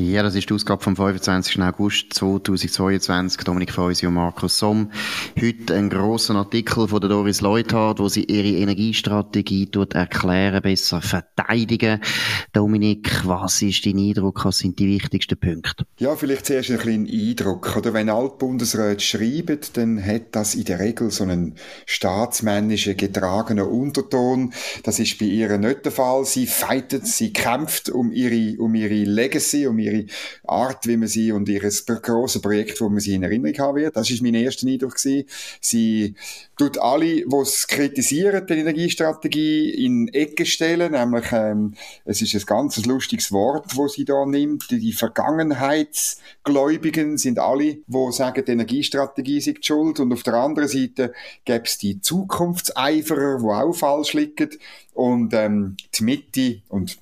Ja, das ist die Ausgabe vom 25. August 2022. Dominik Feusi und Markus Somm. Heute ein grosser Artikel von der Doris Leuthard, wo sie ihre Energiestrategie tut erklären, besser verteidigen. Dominik, was ist dein Eindruck? Was sind die wichtigsten Punkte? Ja, vielleicht zuerst ein kleinen Eindruck. Oder wenn Altbundesräte schreiben, dann hat das in der Regel so einen staatsmännischen, getragenen Unterton. Das ist bei ihr nicht der Fall. Sie fightet, sie kämpft um ihre, um ihre Legacy, um ihre ihre Art, wie man sie und ihr großes Projekt, wo man sie in Erinnerung haben wird. Das ist mein erster Eindruck gewesen. Sie tut alle, die es kritisieren, die Energiestrategie, in Ecke stellen, nämlich, ähm, es ist ein ganz lustiges Wort, wo sie da nimmt. Die Vergangenheitsgläubigen sind alle, wo sagen, die Energiestrategie sei schuld. Und auf der anderen Seite gäbe es die Zukunftseiferer, wo auch falsch liegen. Und ähm, die Mitte und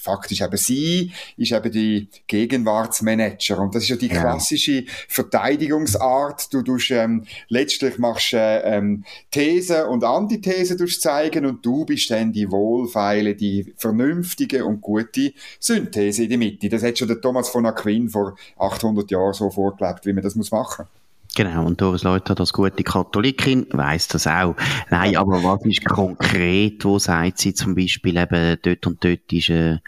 faktisch eben sie ist eben die Gegenwartsmanager und das ist ja die klassische Verteidigungsart. Du tust, ähm, letztlich machst äh, ähm, These und Antithese zeigen und du bist dann die wohlfeile, die vernünftige und gute Synthese in der Mitte. Das hat schon der Thomas von Aquin vor 800 Jahren so vorgelebt, wie man das muss machen. Genau, und Doris Leuthard als gute Katholikin weiss das auch. Nein, aber was ist konkret, wo sagt sie zum Beispiel eben, dort und dort ist äh,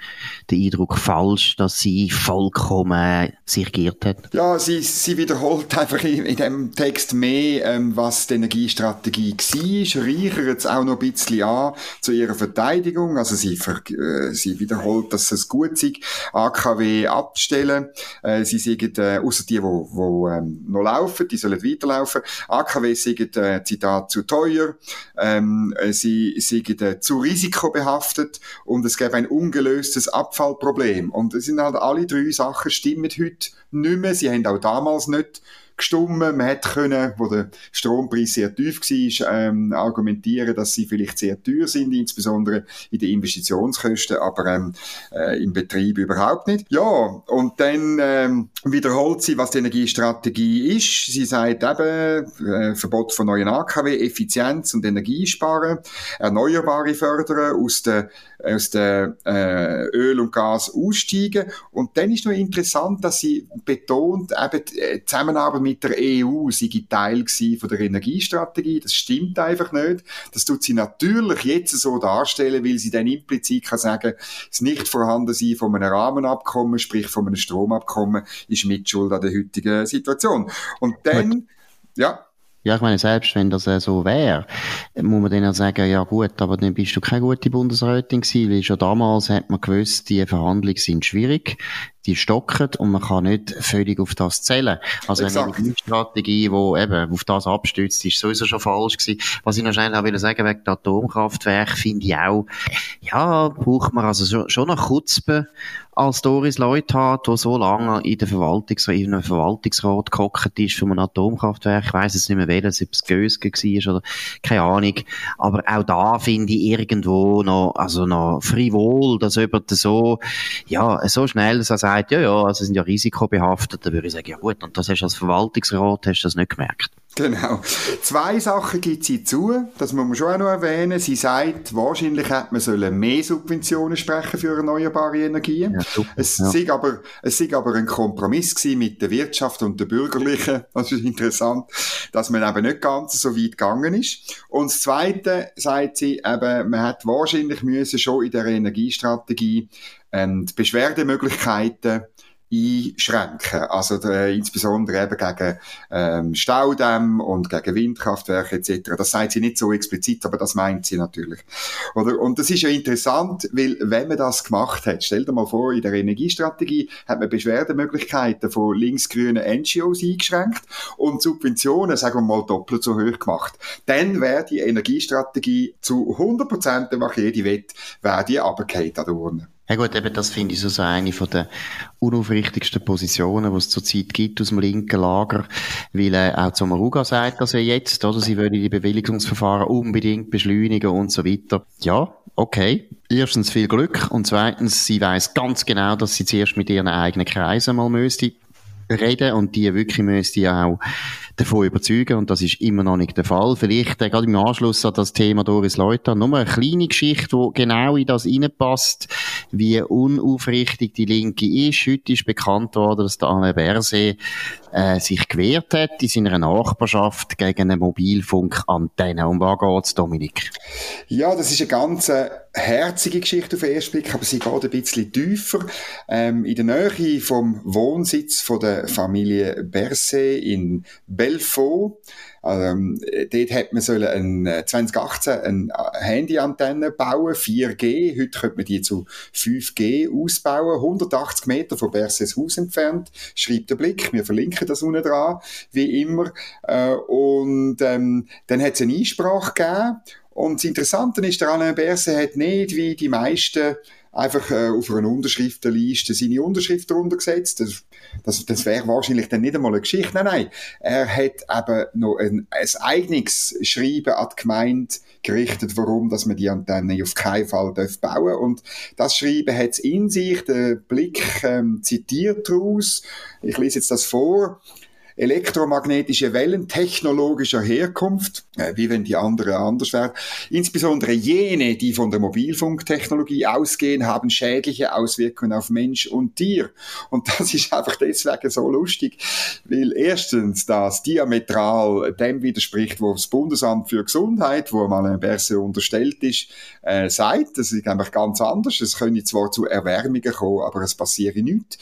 der Eindruck falsch, dass sie vollkommen sich geirrt hat? Ja, sie, sie wiederholt einfach in, in dem Text mehr, ähm, was die Energiestrategie war, reichert es auch noch ein bisschen an zu ihrer Verteidigung, also sie, ver, äh, sie wiederholt, dass es gut sei, AKW abzustellen, äh, sie sagen, äh, außer die, wo, wo ähm, noch laufen, die sollen weiterlaufen. AKW sind, äh, Zitat, zu teuer, ähm, äh, sie sind äh, zu risikobehaftet und es gäbe ein ungelöstes Abfallproblem. Und es sind halt alle drei Sachen stimmen heute nicht mehr. Sie haben auch damals nicht gestummen. Man hätte können, wo der Strompreis sehr tief war, ähm, argumentieren, dass sie vielleicht sehr teuer sind, insbesondere in den Investitionskosten, aber ähm, äh, im Betrieb überhaupt nicht. Ja, und dann ähm, wiederholt sie, was die Energiestrategie ist. Sie sagt eben, äh, Verbot von neuen AKW, Effizienz und Energiesparen, Erneuerbare fördern, aus der aus der äh, Öl und Gas aussteigen. Und dann ist noch interessant, dass sie betont, eben die Zusammenarbeit mit der EU sei Teil von der Energiestrategie. Das stimmt einfach nicht. Das tut sie natürlich jetzt so darstellen, weil sie dann implizit kann sagen, das Nicht-Vorhandensein von einem Rahmenabkommen, sprich von einem Stromabkommen, ist Mitschuld an der heutigen Situation. Und dann, ja, ja, ich meine, selbst wenn das äh, so wäre, muss man dann ja sagen, ja gut, aber dann bist du keine gute Bundesrätin gewesen, weil schon damals hat man gewusst, die Verhandlungen sind schwierig die stocken und man kann nicht völlig auf das zählen. Also Exakt. eine Strategie, die eben auf das abstützt, ist sowieso schon falsch gewesen. Was ich noch schnell auch will sagen wegen der Atomkraftwerk, finde ich auch, ja, braucht man also schon noch Kutzbe als Doris Leute hat, der so lange in der Verwaltungs in einem Verwaltungsrat gehockt ist für ein Atomkraftwerk. Ich weiss jetzt nicht mehr welches, ob es Gösge war oder keine Ahnung. Aber auch da finde ich irgendwo noch, also noch frivol, dass jemand so, ja, so schnell, dass er sagt, ja, ja, also sind ja risikobehaftet, dann würde ich sagen, ja gut, und das hast du als Verwaltungsrat, hast du das nicht gemerkt. Genau. Zwei Sachen gibt sie zu, das muss man schon auch noch erwähnen. Sie sagt, wahrscheinlich hätte man mehr Subventionen sprechen für erneuerbare Energien. Ja, es, ja. Sei aber, es sei aber ein Kompromiss gewesen mit der Wirtschaft und der Bürgerlichen. Das ist interessant, dass man eben nicht ganz so weit gegangen ist. Und das Zweite, sagt sie, eben, man hat wahrscheinlich müssen schon in der Energiestrategie ähm, die Beschwerdemöglichkeiten einschränken. Also äh, insbesondere eben gegen ähm, Staudämme und gegen Windkraftwerke etc. Das sagt sie nicht so explizit, aber das meint sie natürlich. Oder? Und das ist ja interessant, weil wenn man das gemacht hat, stell dir mal vor, in der Energiestrategie hat man Beschwerdemöglichkeiten von linksgrünen NGOs eingeschränkt und Subventionen, sagen wir mal, doppelt so hoch gemacht. Dann wäre die Energiestrategie zu 100 Prozent, wenn jede wett, wäre die runtergefallen an der Urne. Ja gut, eben das finde ich so, so eine von der unaufrichtigsten Positionen, die es zurzeit gibt aus dem linken Lager, weil äh, auch Zomaruga sagt dass er jetzt, oder, sie wollen die Bewilligungsverfahren unbedingt beschleunigen und so weiter. Ja, okay. Erstens viel Glück und zweitens, sie weiß ganz genau, dass sie zuerst mit ihren eigenen Kreisen mal müsste reden und die wirklich müsste ja auch davon überzeugen und das ist immer noch nicht der Fall. Vielleicht äh, gerade im Anschluss an das Thema Doris Leuter nur eine kleine Geschichte, die genau in das reinpasst, wie unaufrichtig die Linke ist. Heute ist bekannt worden, dass der Anne Berset äh, sich gewehrt hat in seiner Nachbarschaft gegen eine Mobilfunkantenne. Um was geht's, Dominik? Ja, das ist eine ganz äh, herzige Geschichte auf den ersten Blick, aber sie geht ein bisschen tiefer. Ähm, in der Nähe vom Wohnsitz von der Familie Berset in Belfort ähm, dort hat man sollen ein, 2018 äh, eine Handyantenne bauen, 4G. Heute könnte man die zu 5G ausbauen. 180 Meter von Berses Haus entfernt, schreibt der Blick. Wir verlinken das unten dran, wie immer. Äh, und ähm, dann hat es eine Einsprache gegeben. Und das Interessante ist, der Alain Berset hat nicht wie die meisten einfach äh, auf einer Unterschriftenliste seine Unterschrift darunter gesetzt. Das, das, das wäre wahrscheinlich dann nicht einmal eine Geschichte. Nein, nein. Er hat eben noch ein, ein eigenes Schreiben an die Gemeinde gerichtet, warum dass man die Antenne auf keinen Fall bauen darf Und das Schreiben hat es in sich, der Blick ähm, zitiert daraus. Ich lese jetzt das vor elektromagnetische Wellen technologischer Herkunft, äh, wie wenn die andere anders wären. Insbesondere jene, die von der Mobilfunktechnologie ausgehen, haben schädliche Auswirkungen auf Mensch und Tier. Und das ist einfach deswegen so lustig, weil erstens das diametral dem widerspricht, wo das Bundesamt für Gesundheit, wo mal ein Berse unterstellt ist, äh, sagt. Das ist einfach ganz anders. Es können zwar zu Erwärmungen kommen, aber es passiert nichts.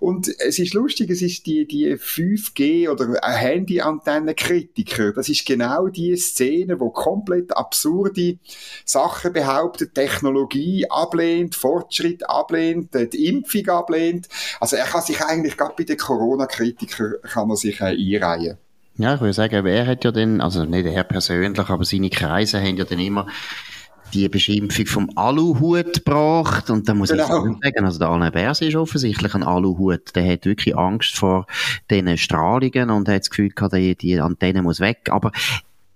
Und es ist lustig, es ist die, die 5G oder Handyantennenkritiker. Das ist genau die Szene, wo komplett absurde Sachen behauptet, Technologie ablehnt, Fortschritt ablehnt, die Impfung ablehnt. Also er kann sich eigentlich gerade bei den Corona-Kritikern kann er sich äh, einreihen. Ja, ich würde sagen, er hat ja dann, also nicht er persönlich, aber seine Kreise haben ja dann immer die Beschimpfung vom Aluhut gebracht. Und da muss genau. ich sagen, also der Alain Bers ist offensichtlich ein Aluhut. Der hat wirklich Angst vor diesen Strahlungen und hat das Gefühl gehabt, die, die Antenne muss weg. Aber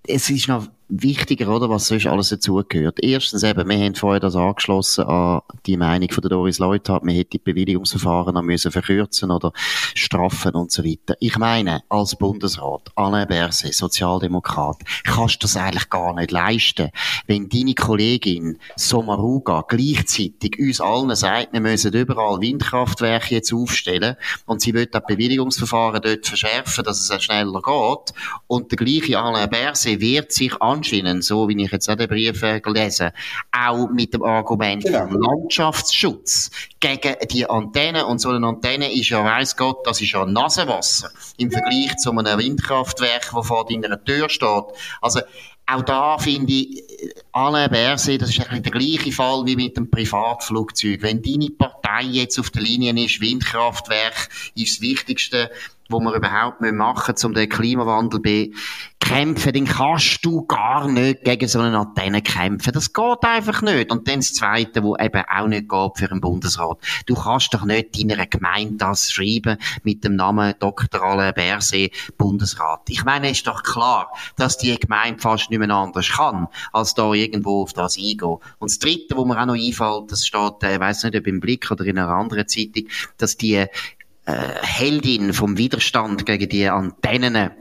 es ist noch wichtiger, oder, was sonst alles dazugehört. Erstens eben, wir haben vorher das angeschlossen an die Meinung von der Doris Leuthard, man hätte die Bewilligungsverfahren noch müssen verkürzen oder straffen und so weiter. Ich meine, als Bundesrat, Alain Berset, Sozialdemokrat, kannst du das eigentlich gar nicht leisten, wenn deine Kollegin Sommaruga gleichzeitig uns allen sagt, wir müssen überall Windkraftwerke jetzt aufstellen und sie will das Bewilligungsverfahren dort verschärfen, dass es schneller geht und der gleiche Alain Berset wehrt sich an anscheinend, so wie ich jetzt auch den Brief äh, gelesen auch mit dem Argument genau. Landschaftsschutz gegen die Antenne. Und so eine Antenne ist ja, weiss Gott, das ist ja Nasenwasser im Vergleich zu einem Windkraftwerk, das vor deiner Tür steht. Also, auch da finde ich, Alain Berset, das ist eigentlich der gleiche Fall wie mit dem Privatflugzeug. Wenn deine Partei jetzt auf der Linie ist, Windkraftwerk ist das Wichtigste, was wir überhaupt machen müssen, um den Klimawandel zu kämpfen, dann kannst du gar nicht gegen so eine Antenne kämpfen. Das geht einfach nicht. Und dann das Zweite, wo eben auch nicht geht für einen Bundesrat. Du kannst doch nicht deiner Gemeinde das schreiben mit dem Namen Dr. Alain Berset Bundesrat. Ich meine, es ist doch klar, dass die Gemeinde fast nicht mehr anders kann, als da irgendwo auf das eingehen. Und das Dritte, wo mir auch noch einfällt, das steht, äh, ich weiss nicht, ob im Blick oder in einer anderen Zeitung, dass die äh, Heldin vom Widerstand gegen die Antennen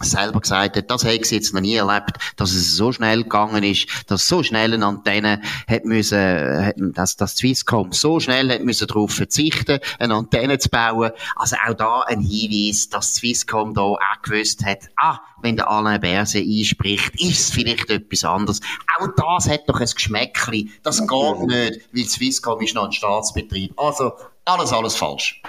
selber gesagt hat, das hätte sie jetzt noch nie erlebt, dass es so schnell gegangen ist, dass so schnell eine Antenne hat müssen, dass das Swisscom so schnell hat müssen darauf verzichten, eine Antenne zu bauen. Also auch da ein Hinweis, dass Swisscom da auch gewusst hat, ah, wenn der Alain Berset einspricht, ist es vielleicht etwas anderes. Auch das hat doch ein Geschmäckli. Das geht nicht, weil Swisscom ist noch ein Staatsbetrieb. Also, alles, alles falsch.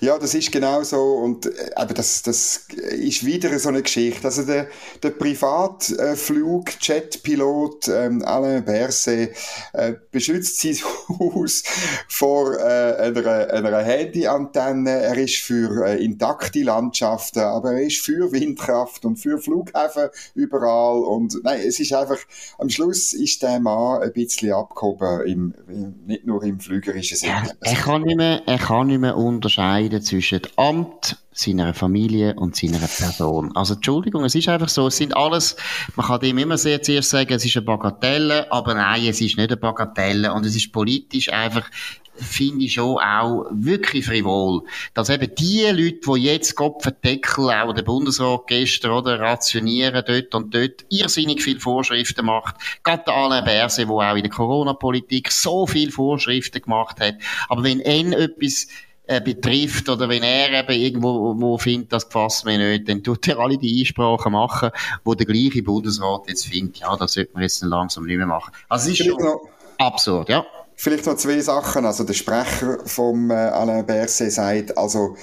Ja, das ist genau so und äh, aber das, das ist wieder so eine Geschichte. Also der, der Privatflug-Jetpilot ähm, Alain Berset äh, beschützt sein Haus vor äh, einer, einer Handyantenne. Er ist für äh, intakte Landschaften, aber er ist für Windkraft und für Flughäfen überall und nein, es ist einfach, am Schluss ist der Mann ein bisschen abgehoben, im, im nicht nur im flügerischen Sinne. Er, er kann nicht mehr, er kann nicht mehr unterscheiden zwischen Amt, seiner Familie und seiner Person. Also, Entschuldigung, es ist einfach so, es sind alles, man kann dem immer sehr zuerst sagen, es ist eine Bagatelle, aber nein, es ist nicht eine Bagatelle. Und es ist politisch einfach, finde ich schon auch wirklich frivol, dass eben die Leute, die jetzt Kopfendeckel, auch der Bundesrat gestern, oder, rationieren dort und dort, irrsinnig viele Vorschriften macht, gerade Alain Berset, der auch in der Corona-Politik so viele Vorschriften gemacht hat, aber wenn er etwas äh, betrifft oder wenn er eben irgendwo wo findet, das gefasst mir nicht, dann tut er alle die Einsprachen machen, wo der gleiche Bundesrat jetzt findet, ja, das sollte man jetzt langsam nicht mehr machen. Also es ist schon noch, absurd, ja. Vielleicht noch zwei Sachen. Also der Sprecher vom äh, Alain Berset sagt, also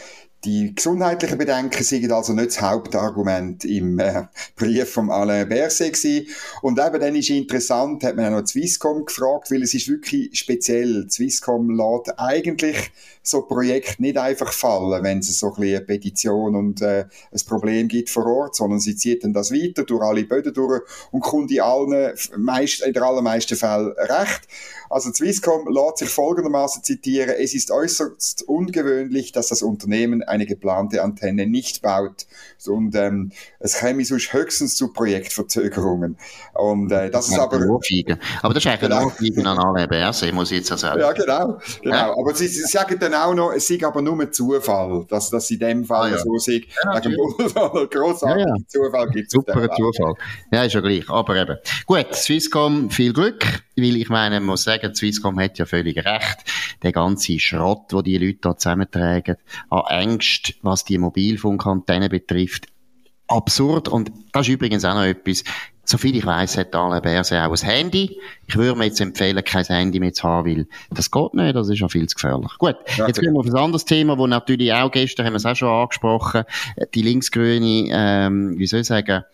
die gesundheitlichen Bedenken sind also nicht das Hauptargument im äh, Brief vom Alain Berset gewesen. Und eben dann ist interessant, hat man auch noch Swisscom gefragt, weil es ist wirklich speziell. Swisscom lädt eigentlich so Projekt nicht einfach fallen, wenn es so ein eine Petition und äh, ein Problem gibt vor Ort, sondern sie zieht dann das weiter durch alle Böden durch und kommt in allen, meist, in den allermeisten Fällen recht. Also Swisscom lässt sich folgendermaßen zitieren, es ist äußerst ungewöhnlich, dass das Unternehmen eine geplante Antenne nicht baut und ähm, es käme sonst höchstens zu Projektverzögerungen. Und äh, das ist aber... Aber das ist eigentlich genau. ein an alle BRC, muss ich jetzt auch sagen. Ja, genau. genau. Ja. Aber sie, sie sagen dann auch noch, es sei aber nur ein Zufall, dass das in dem Fall ah, ja. so sei. Ja, grossartigen ja. Zufall gibt es. Super Zufall. Ja, ist ja gleich. Aber eben. Gut, Swisscom, viel Glück, weil ich meine, man muss sagen, Swisscom hat ja völlig recht. Der ganze Schrott, wo die Leute da zusammentragen, an Ängst, was die Mobilfunkantennen betrifft, absurd. Und das ist übrigens auch noch etwas. Soviel ich weiss, hat Alain Berset auch ein Handy. Ich würde mir jetzt empfehlen, kein Handy mehr zu haben, weil das geht nicht, das ist ja viel zu gefährlich. Gut, jetzt gehen wir auf ein anderes Thema, wo natürlich auch gestern haben wir es auch schon angesprochen, die linksgrüne, ähm, wie soll ich sagen,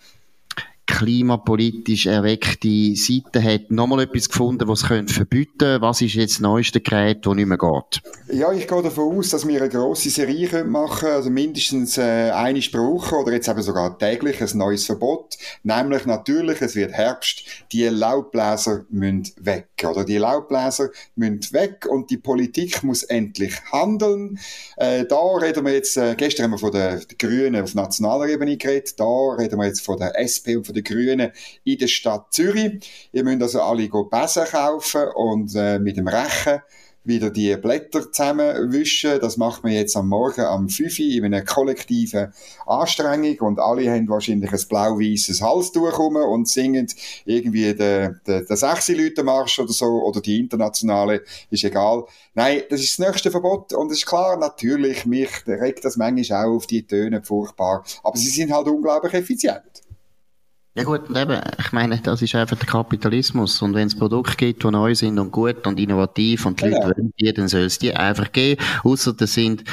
klimapolitisch erweckte Seite hat nochmal etwas gefunden, was es verbieten könnte. Was ist jetzt das neueste Gerät, das nicht mehr geht? Ja, ich gehe davon aus, dass wir eine grosse Serie machen können, also mindestens äh, eine Sprache oder jetzt eben sogar täglich ein neues Verbot. Nämlich natürlich, es wird Herbst, die Laubbläser müssen weg. Oder die Laubbläser müssen weg und die Politik muss endlich handeln. Äh, da reden wir jetzt, äh, gestern haben wir von den Grünen auf nationaler Ebene geredet, da reden wir jetzt von der SP und von den Grünen in der Stadt Zürich. Ihr müsst also alle Besen kaufen und äh, mit dem Rechen wieder die Blätter zusammenwischen. Das macht man jetzt am Morgen am 5 Uhr in einer kollektiven Anstrengung und alle haben wahrscheinlich ein blau-weißes Halstuch rum und singen irgendwie den, den, den Sechsi-Leute-Marsch oder so oder die internationale, ist egal. Nein, das ist das nächste Verbot und es ist klar, natürlich, mich regt das manchmal auch auf die Töne furchtbar, aber sie sind halt unglaublich effizient. Ja gut, und eben, ich meine, das ist einfach der Kapitalismus. Und wenn es Produkte gibt, die neu sind und gut und innovativ und die ja. Leute wollen die, dann soll es die einfach geben. Außer das sind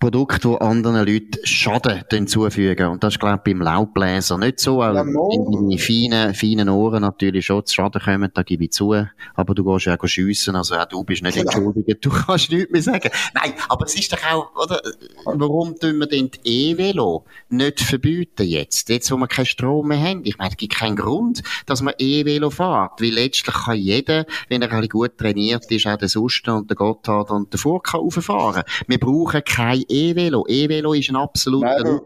Produkte, die anderen Leuten Schaden zufügen. Und das ist, glaube ich, beim Laubbläser nicht so. Auch ja, in deine feinen, feinen Ohren natürlich schon zu Schaden kommen, da gebe ich zu. Aber du gehst ja auch schiessen, also auch du bist nicht genau. entschuldigt. Du kannst nichts mehr sagen. Nein, aber es ist doch auch, oder, warum tun wir denn die E-Velo nicht verbieten jetzt? Jetzt, wo wir keinen Strom mehr haben. Ich meine, es gibt keinen Grund, dass man E-Velo fährt, weil letztlich kann jeder, wenn er ein gut trainiert ist, auch der Susten und der Gotthard und der Furka rauffahren. Wir brauchen kein E-Velo. E-Velo ist ein absoluter nein,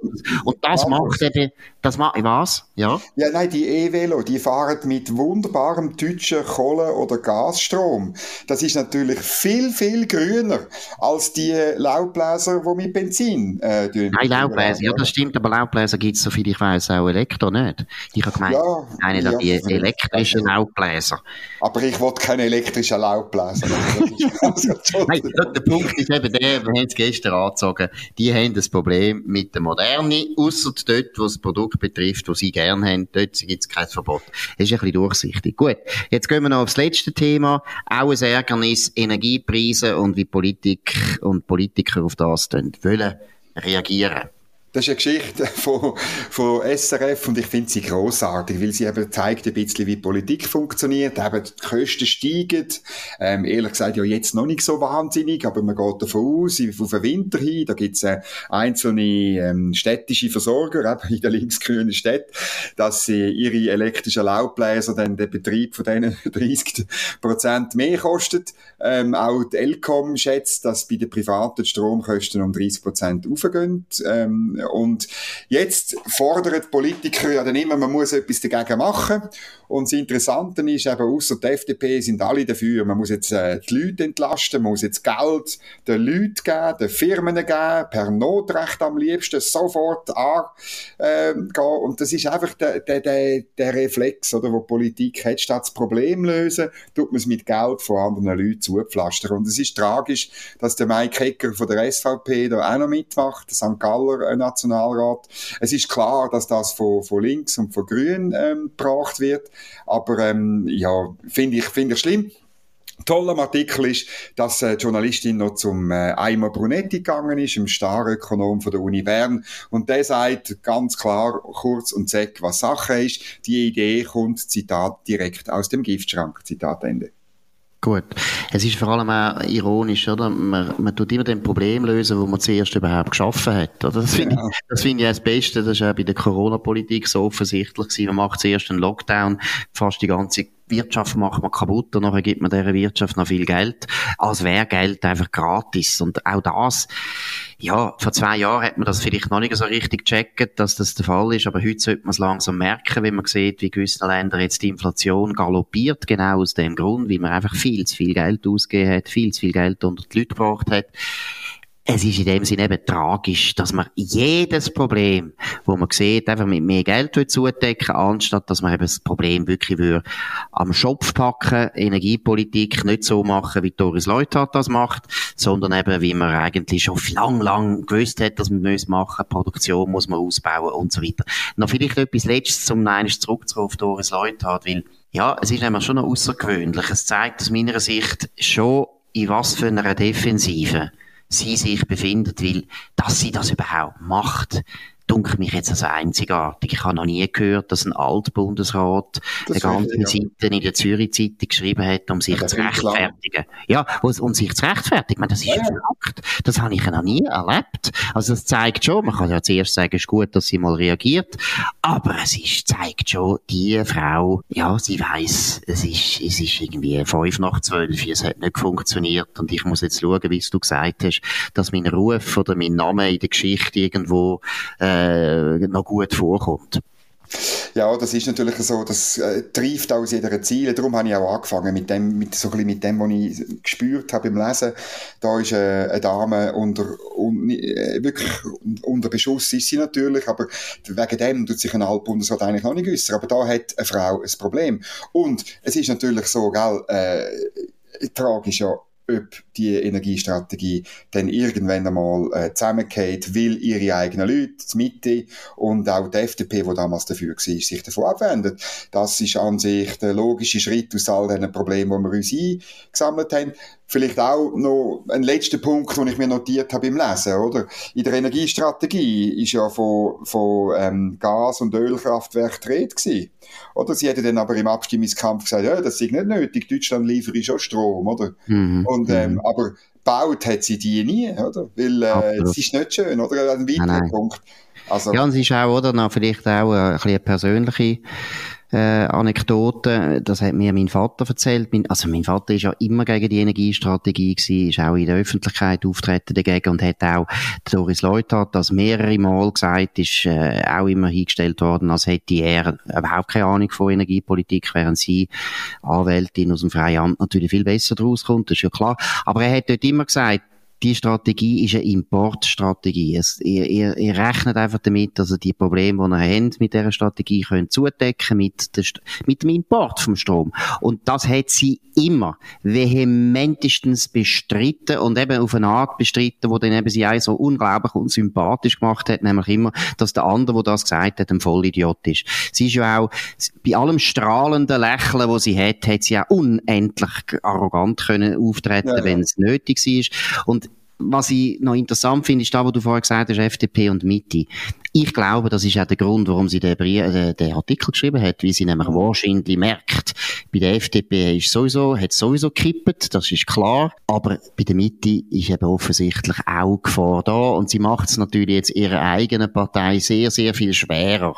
Und das macht eben, das macht, was? Ja? Ja, nein, die E-Velo, die fahren mit wunderbarem deutschen Kohle- oder Gasstrom. Das ist natürlich viel, viel grüner als die Laubbläser, die mit Benzin, äh, Nein, Laubbläser, ja, das stimmt, aber Laubbläser gibt es, soviel ich weiß, auch Elektro nicht. Ich habe gemeint, ja, eine ja, die elektrischen Laubbläser. Aber ich wollte keine elektrischen Laubbläser. also, Nein, der Punkt ist eben der, wir haben es gestern angezogen, die haben das Problem mit der Moderne, außer dort, wo das Produkt betrifft, das sie gerne haben, dort gibt es kein Verbot. Das ist ein bisschen durchsichtig. Gut, jetzt gehen wir noch aufs letzte Thema. Auch ein Ärgernis, Energiepreise und wie Politik und Politiker auf das wollen reagieren. Das ist eine Geschichte von, von SRF und ich finde sie großartig, weil sie eben zeigt ein bisschen, wie Politik funktioniert. Eben die Kosten steigen. Ähm, ehrlich gesagt, ja jetzt noch nicht so wahnsinnig, aber man geht davon aus, auf den Winter hin, da gibt es äh, einzelne ähm, städtische Versorger, eben in der linksgrünen Stadt, dass sie ihre elektrischen Laubbläser dann den Betrieb von denen 30 Prozent mehr kostet. Ähm, auch die Elcom schätzt, dass bei den privaten Stromkosten um 30 Prozent aufgehen. Ähm, und jetzt fordern die Politiker ja dann immer, man muss etwas dagegen machen. Und das Interessante ist eben, außer der FDP sind alle dafür, man muss jetzt äh, die Leute entlasten, man muss jetzt Geld den Leuten geben, den Firmen geben, per Notrecht am liebsten sofort angehen. Äh, und das ist einfach der, der, der, der Reflex, oder, wo Politik hat, statt das Problem lösen, tut man es mit Geld von anderen Leuten zupflastern. Und es ist tragisch, dass der Mike Hecker von der SVP da auch noch mitmacht, St. Galler äh, Nationalrat. Es ist klar, dass das von, von links und von grün ähm, gebracht wird. Aber ähm, ja, finde ich, finde ich schlimm. Toll am Artikel ist, dass äh, die Journalistin noch zum äh, Eimer Brunetti gegangen ist, dem Starökonom von der Uni Bern. Und der sagt ganz klar, kurz und zack, was Sache ist. Die Idee kommt, Zitat, direkt aus dem Giftschrank. Zitat Ende. Gut. Es ist vor allem auch ironisch, oder? Man, man tut immer den Problem lösen, wo man zuerst überhaupt geschaffen hat, oder? Das finde ja. ich, das finde ich das Beste. Das ist auch bei der Corona-Politik so offensichtlich gewesen. Man macht zuerst einen Lockdown, fast die ganze Wirtschaft macht man kaputt und nachher gibt man dieser Wirtschaft noch viel Geld, als wäre Geld einfach gratis. Und auch das, ja, vor zwei Jahren hat man das vielleicht noch nicht so richtig gecheckt, dass das der Fall ist, aber heute sollte man es langsam merken, wenn man sieht, wie gewisse Länder jetzt die Inflation galoppiert, genau aus dem Grund, wie man einfach viel zu viel Geld ausgegeben hat, viel zu viel Geld unter die Leute gebracht hat es ist in dem Sinne eben tragisch, dass man jedes Problem, wo man sieht, einfach mit mehr Geld zudecken anstatt dass man eben das Problem wirklich würde am Schopf packen, Energiepolitik nicht so machen, wie Doris Leuthard das macht, sondern eben, wie man eigentlich schon lang, lang gewusst hat, dass man muss machen, Produktion muss man ausbauen und so weiter. Noch vielleicht etwas Letztes, um einmal zurückzukommen auf Doris Leuthard, weil, ja, es ist nämlich schon noch außergewöhnlich. Es zeigt aus meiner Sicht schon, in was für einer Defensive sie sich befindet, weil, dass sie das überhaupt macht, dunkelt mich jetzt als einzigartig. Ich habe noch nie gehört, dass ein Altbundesrat eine ganze ja. Seite in der Zürich Zeitung geschrieben hat, um sich ja, zu rechtfertigen. Ja, um sich zu rechtfertigen. Ich meine, das ist ja, ein Fakt. Das habe ich noch nie erlebt. Also das zeigt schon, man kann ja zuerst sagen, es ist gut, dass sie mal reagiert, aber es ist, zeigt schon, die Frau, ja, sie weiß, es ist, es ist irgendwie fünf nach zwölf, es hat nicht funktioniert und ich muss jetzt schauen, wie du gesagt hast, dass mein Ruf oder mein Name in der Geschichte irgendwo äh, äh, noch gut vorkommt. Ja, das ist natürlich so, das äh, trifft aus jeder Ziele. Darum habe ich auch angefangen mit dem, mit, so ein bisschen mit dem, was ich gespürt habe beim Lesen. Da ist äh, eine Dame unter, un, äh, wirklich unter Beschuss ist sie natürlich, aber wegen dem tut sich ein Altbundesrat eigentlich noch nicht äußern. Aber da hat eine Frau ein Problem. Und es ist natürlich so, gell, äh, tragisch ja, ob die Energiestrategie dann irgendwann einmal äh, zusammengeht, weil ihre eigenen Leute, die Mitte und auch die FDP, die damals dafür war, sich davon abwendet. Das ist an sich der logische Schritt aus all diesen Problemen, die wir uns eingesammelt haben. Vielleicht auch noch ein letzter Punkt, den ich mir notiert habe im Lesen, oder? In der Energiestrategie ist ja von, von ähm, Gas- und Ölkraftwerk die Rede gewesen. Oder? Sie hätte dann aber im Abstimmungskampf gesagt, ja, das ist nicht nötig, Deutschland liefere schon Strom, oder? Mhm. Und, ähm, mhm. aber gebaut hat sie die nie, oder? Weil, äh, es ist nicht schön, oder? Ein weiterer nein, nein. Punkt. Also, ja, und es ist auch, oder, noch vielleicht auch ein bisschen eine persönliche äh, Anekdote, das hat mir mein Vater erzählt. Mein, also mein Vater ist ja immer gegen die Energiestrategie gewesen, ist auch in der Öffentlichkeit auftreten dagegen und hat auch Doris Leuthard das mehrere Mal gesagt, ist äh, auch immer hingestellt worden, als hätte er überhaupt keine Ahnung von Energiepolitik, während sie Anwältin aus dem Freien Amt natürlich viel besser draus kommt, das ist ja klar. Aber er hat dort immer gesagt, die Strategie ist eine Importstrategie. Es, ihr, ihr, ihr rechnet einfach damit, dass ihr die Probleme, die ihr habt, mit dieser Strategie könnt zudecken mit, der, mit dem Import vom Strom. Und das hat sie immer vehementestens bestritten und eben auf eine Art bestritten, wo dann eben sie auch so unglaublich unsympathisch gemacht hat, nämlich immer, dass der andere, der das gesagt hat, ein Vollidiot ist. Sie ist ja auch, bei allem strahlenden Lächeln, das sie hat, hat sie auch unendlich arrogant können auftreten, ja, ja. wenn es nötig war. Und was ich noch interessant finde, ist da, wo du vorher gesagt hast, FDP und Mitte. Ich glaube, das ist auch der Grund, warum sie den, Brief, äh, den Artikel geschrieben hat, weil sie nämlich wahrscheinlich merkt, bei der FDP ist sowieso, hat sowieso gekippt, das ist klar, aber bei der Mitte ist eben offensichtlich auch Gefahr da. Und sie macht es natürlich jetzt ihrer eigenen Partei sehr, sehr viel schwerer,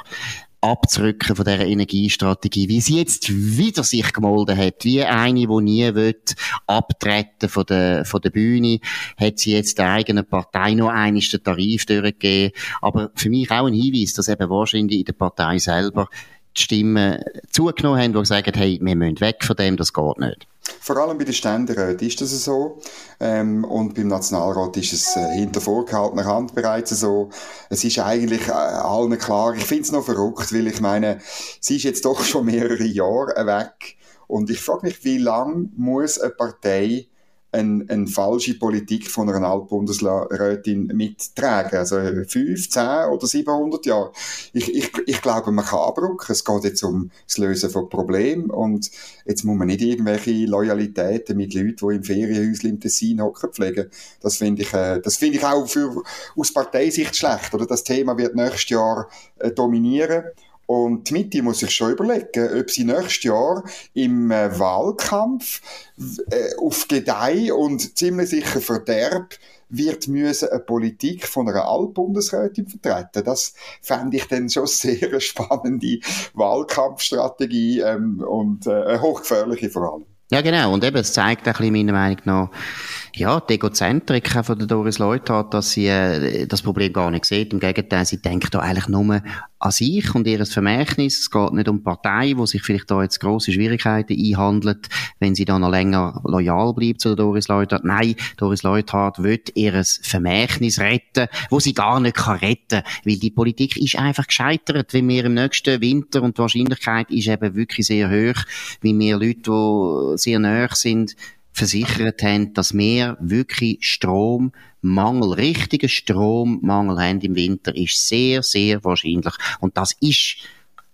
abzurücken von dieser Energiestrategie, wie sie jetzt wieder sich gemolden hat, wie eine, die nie will, abtreten von der, von der Bühne, hat sie jetzt der eigenen Partei noch einmal den Tarif durchgegeben. Aber für mich auch ein Hinweis, dass eben wahrscheinlich in der Partei selber die Stimmen zugenommen haben, die sagen, hey, wir müssen weg von dem, das geht nicht. Vor allem bei den Ständeräten ist das so. Ähm, und beim Nationalrat ist es äh, hinter vorgehaltener Hand bereits so. Es ist eigentlich äh, allen klar. Ich finde es noch verrückt, weil ich meine, sie ist jetzt doch schon mehrere Jahre weg. Und ich frage mich, wie lange muss eine Partei eine, eine falsche Politik von einer Altbundesrätin mittragen. Also 5, 10 oder 700 Jahre. Ich, ich, ich glaube, man kann abrücken. Es geht jetzt um das Lösen von Problemen und jetzt muss man nicht irgendwelche Loyalitäten mit Leuten, die im Ferienhäuschen im Tessin hocken, pflegen. Das finde ich, äh, das finde ich auch für, aus Parteisicht schlecht. Oder das Thema wird nächstes Jahr äh, dominieren. Und die Mitte muss sich schon überlegen, ob sie nächstes Jahr im äh, Wahlkampf äh, auf Gedeih und ziemlich sicher Verderb wird müssen eine Politik von einer Altbundesrätin vertreten. Das fände ich dann schon sehr eine spannende Wahlkampfstrategie ähm, und äh, hochgefährliche vor allem. Ja, genau. Und eben, es zeigt ein bisschen meiner Meinung nach, ja, die Egozentrik von der Doris Leuthard, dass sie äh, das Problem gar nicht sieht. Im Gegenteil, sie denkt da eigentlich nur an sich und ihr Vermächtnis. Es geht nicht um Partei, wo sich vielleicht da jetzt grosse Schwierigkeiten einhandelt, wenn sie da noch länger loyal bleibt zu der Doris Leuthard. Nein, Doris Leuthard will ihr Vermächtnis retten, wo sie gar nicht kann retten, weil die Politik ist einfach gescheitert, wenn wir im nächsten Winter und die Wahrscheinlichkeit ist eben wirklich sehr hoch, wie wir Leute, die sehr nahe sind, versichert haben, dass wir wirklich Strommangel, richtigen Strommangel haben im Winter, ist sehr, sehr wahrscheinlich. Und das ist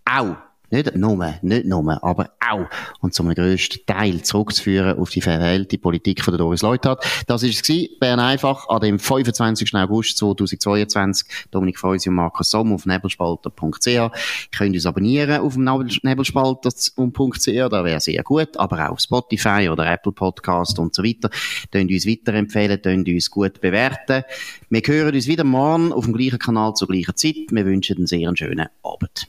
auch nicht nur, nicht nur, aber auch und zum grössten Teil zurückzuführen auf die verwählte Politik von der Doris Leuthard. Das ist es Bern einfach, an dem 25. August 2022. Dominik Feusi und Markus Somm auf nebelspalter.ch. Ihr könnt uns abonnieren auf nebelspalter.ch, da wäre sehr gut, aber auch Spotify oder Apple Podcast und so weiter. Könnt uns weiterempfehlen, könnt uns gut bewerten. Wir hören uns wieder morgen auf dem gleichen Kanal zur gleichen Zeit. Wir wünschen einen sehr schönen Abend.